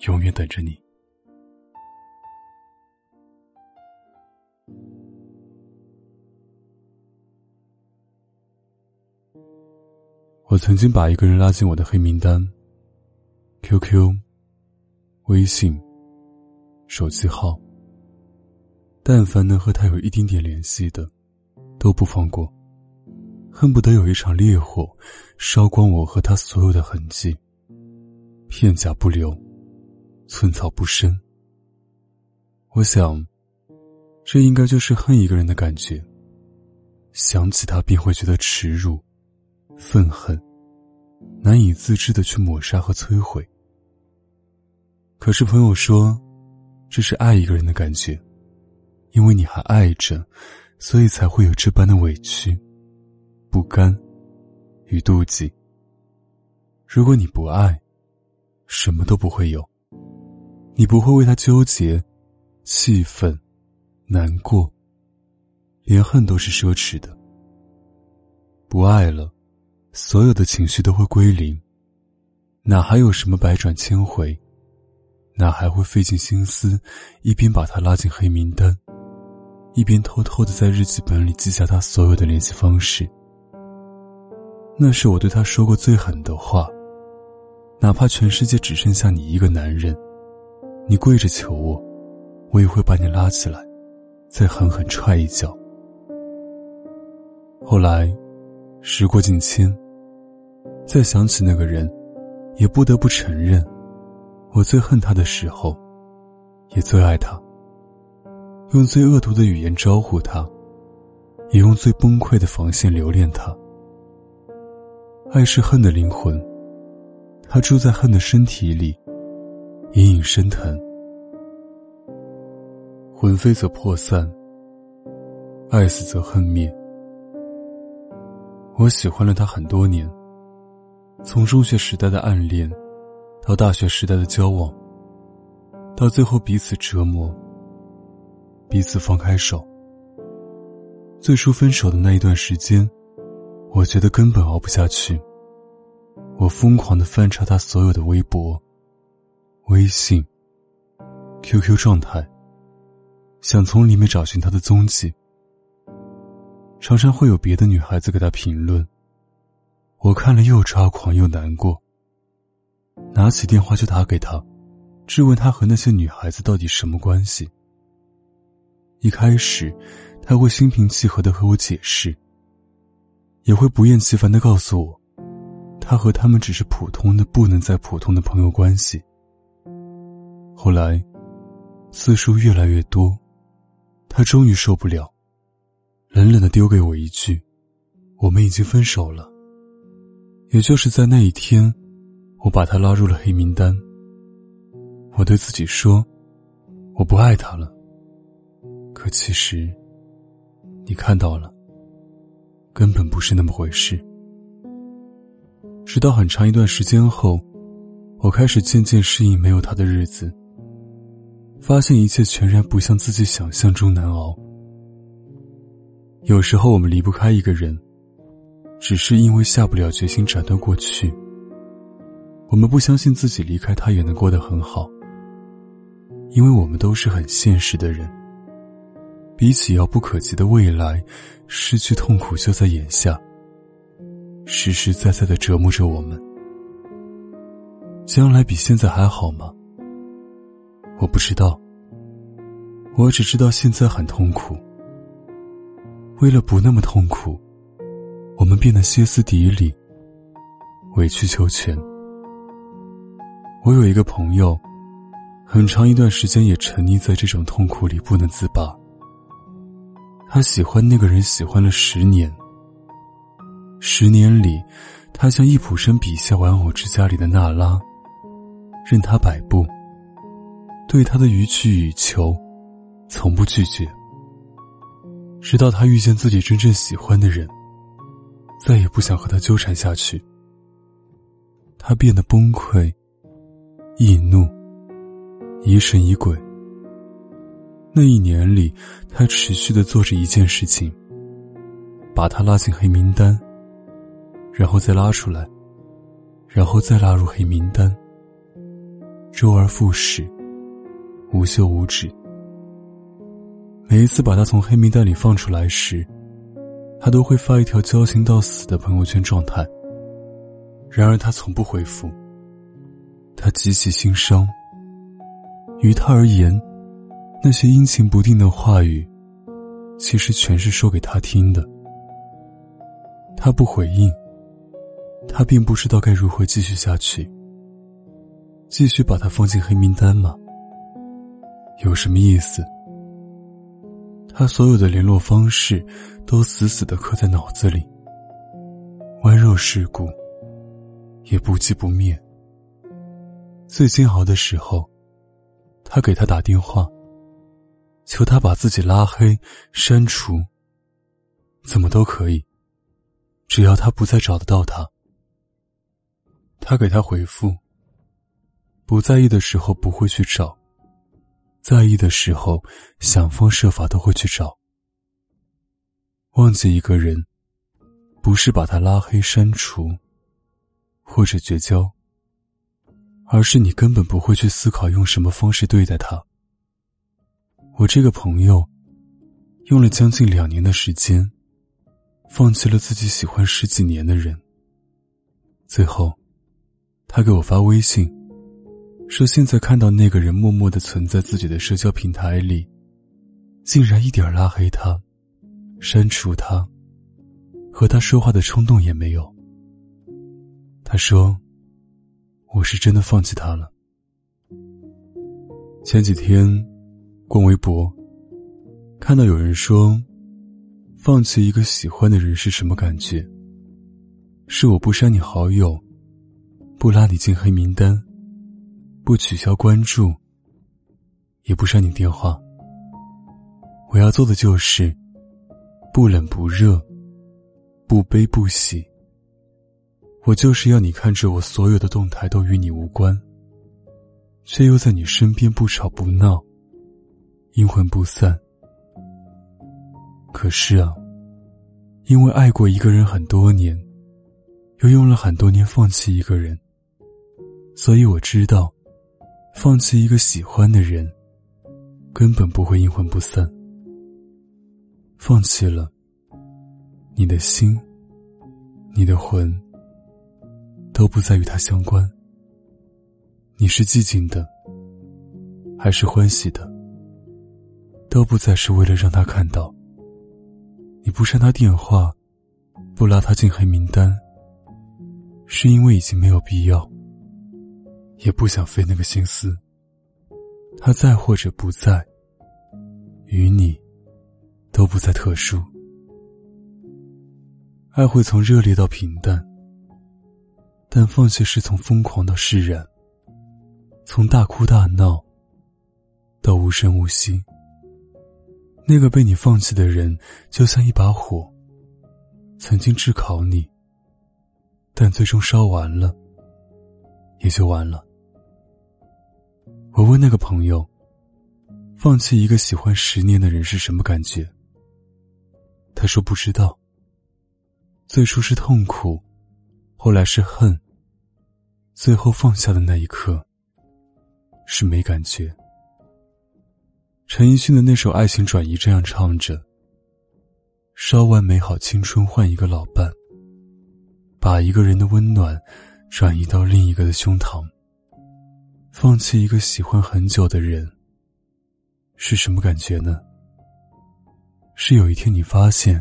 永远等着你。我曾经把一个人拉进我的黑名单，QQ、微信、手机号，但凡能和他有一丁点联系的，都不放过，恨不得有一场烈火烧光我和他所有的痕迹，片甲不留。寸草不生。我想，这应该就是恨一个人的感觉。想起他便会觉得耻辱、愤恨，难以自制的去抹杀和摧毁。可是朋友说，这是爱一个人的感觉，因为你还爱着，所以才会有这般的委屈、不甘与妒忌。如果你不爱，什么都不会有。你不会为他纠结、气愤、难过，连恨都是奢侈的。不爱了，所有的情绪都会归零，哪还有什么百转千回？哪还会费尽心思，一边把他拉进黑名单，一边偷偷的在日记本里记下他所有的联系方式？那是我对他说过最狠的话，哪怕全世界只剩下你一个男人。你跪着求我，我也会把你拉起来，再狠狠踹一脚。后来，时过境迁，再想起那个人，也不得不承认，我最恨他的时候，也最爱他。用最恶毒的语言招呼他，也用最崩溃的防线留恋他。爱是恨的灵魂，他住在恨的身体里。隐隐生疼，魂飞则魄散，爱死则恨灭。我喜欢了他很多年，从中学时代的暗恋，到大学时代的交往，到最后彼此折磨，彼此放开手。最初分手的那一段时间，我觉得根本熬不下去，我疯狂的翻查他所有的微博。微信、QQ 状态，想从里面找寻他的踪迹。常常会有别的女孩子给他评论，我看了又抓狂又难过。拿起电话就打给他，质问他和那些女孩子到底什么关系。一开始，他会心平气和的和我解释，也会不厌其烦的告诉我，他和他们只是普通的不能再普通的朋友关系。后来，次数越来越多，他终于受不了，冷冷的丢给我一句：“我们已经分手了。”也就是在那一天，我把他拉入了黑名单。我对自己说：“我不爱他了。”可其实，你看到了，根本不是那么回事。直到很长一段时间后，我开始渐渐适应没有他的日子。发现一切全然不像自己想象中难熬。有时候我们离不开一个人，只是因为下不了决心斩断过去。我们不相信自己离开他也能过得很好，因为我们都是很现实的人。比起遥不可及的未来，失去痛苦就在眼下，实实在在的折磨着我们。将来比现在还好吗？我不知道，我只知道现在很痛苦。为了不那么痛苦，我们变得歇斯底里、委曲求全。我有一个朋友，很长一段时间也沉溺在这种痛苦里不能自拔。他喜欢那个人，喜欢了十年。十年里，他像易卜生笔下玩偶之家里的娜拉。任他摆布，对他的予取予求，从不拒绝。直到他遇见自己真正喜欢的人，再也不想和他纠缠下去。他变得崩溃、易怒、疑神疑鬼。那一年里，他持续的做着一件事情：把他拉进黑名单，然后再拉出来，然后再拉入黑名单，周而复始，无休无止。每一次把他从黑名单里放出来时，他都会发一条交情到死的朋友圈状态。然而他从不回复。他极其心伤。于他而言，那些阴晴不定的话语，其实全是说给他听的。他不回应，他并不知道该如何继续下去。继续把他放进黑名单吗？有什么意思？他所有的联络方式，都死死的刻在脑子里。温柔世故。也不寂不灭。最煎熬的时候，他给他打电话，求他把自己拉黑、删除，怎么都可以，只要他不再找得到他。他给他回复：不在意的时候不会去找，在意的时候想方设法都会去找。忘记一个人，不是把他拉黑、删除。或者绝交，而是你根本不会去思考用什么方式对待他。我这个朋友，用了将近两年的时间，放弃了自己喜欢十几年的人。最后，他给我发微信，说现在看到那个人默默的存在自己的社交平台里，竟然一点拉黑他、删除他、和他说话的冲动也没有。他说：“我是真的放弃他了。”前几天逛微博，看到有人说：“放弃一个喜欢的人是什么感觉？是我不删你好友，不拉你进黑名单，不取消关注，也不删你电话。我要做的就是不冷不热，不悲不喜。”我就是要你看着我所有的动态都与你无关，却又在你身边不吵不闹，阴魂不散。可是啊，因为爱过一个人很多年，又用了很多年放弃一个人，所以我知道，放弃一个喜欢的人，根本不会阴魂不散。放弃了，你的心，你的魂。都不再与他相关。你是寂静的，还是欢喜的，都不再是为了让他看到。你不删他电话，不拉他进黑名单，是因为已经没有必要，也不想费那个心思。他在或者不在，与你都不再特殊。爱会从热烈到平淡。但放弃是从疯狂到释然，从大哭大闹到无声无息。那个被你放弃的人，就像一把火，曾经炙烤你，但最终烧完了，也就完了。我问那个朋友，放弃一个喜欢十年的人是什么感觉？他说不知道。最初是痛苦，后来是恨。最后放下的那一刻，是没感觉。陈奕迅的那首《爱情转移》这样唱着：“烧完美好青春换一个老伴，把一个人的温暖转移到另一个的胸膛。放弃一个喜欢很久的人，是什么感觉呢？是有一天你发现，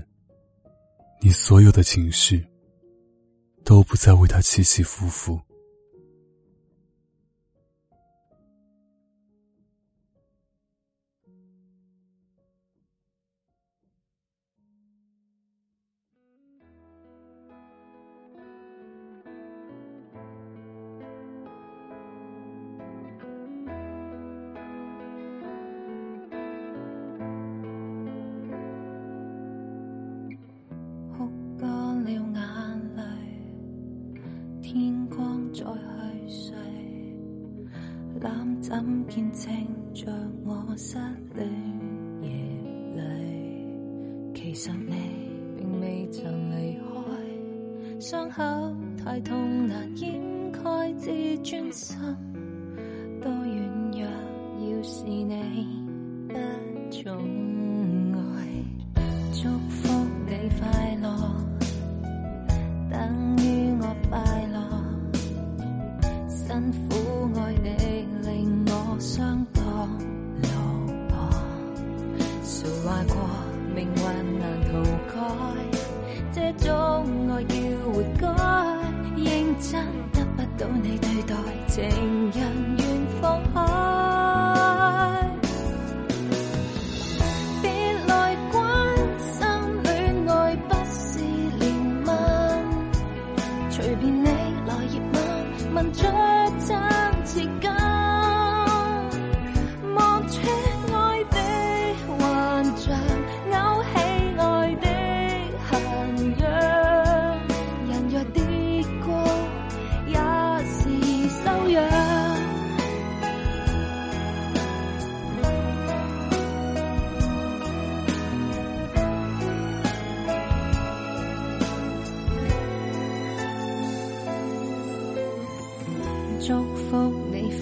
你所有的情绪都不再为他起起伏伏。”天光再去睡，揽枕见证着我失恋夜里。其实你并未曾离开，伤口太痛难掩盖自尊心。多软弱，要是你不重。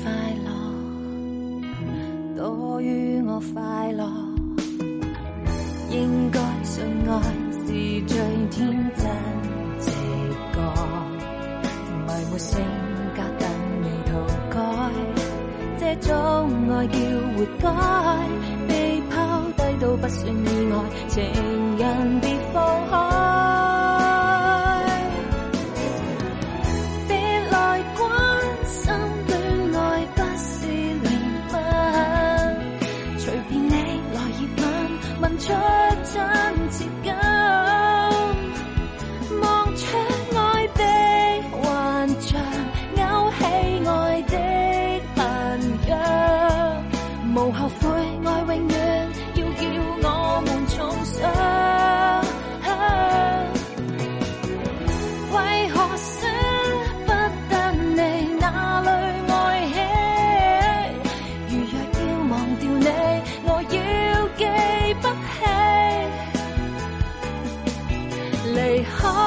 快乐，多于我快乐。应该信爱是最天真直觉，埋没性格等你涂改，这种爱叫活该。被抛低都不算意外，情人别放开。shine. 最好。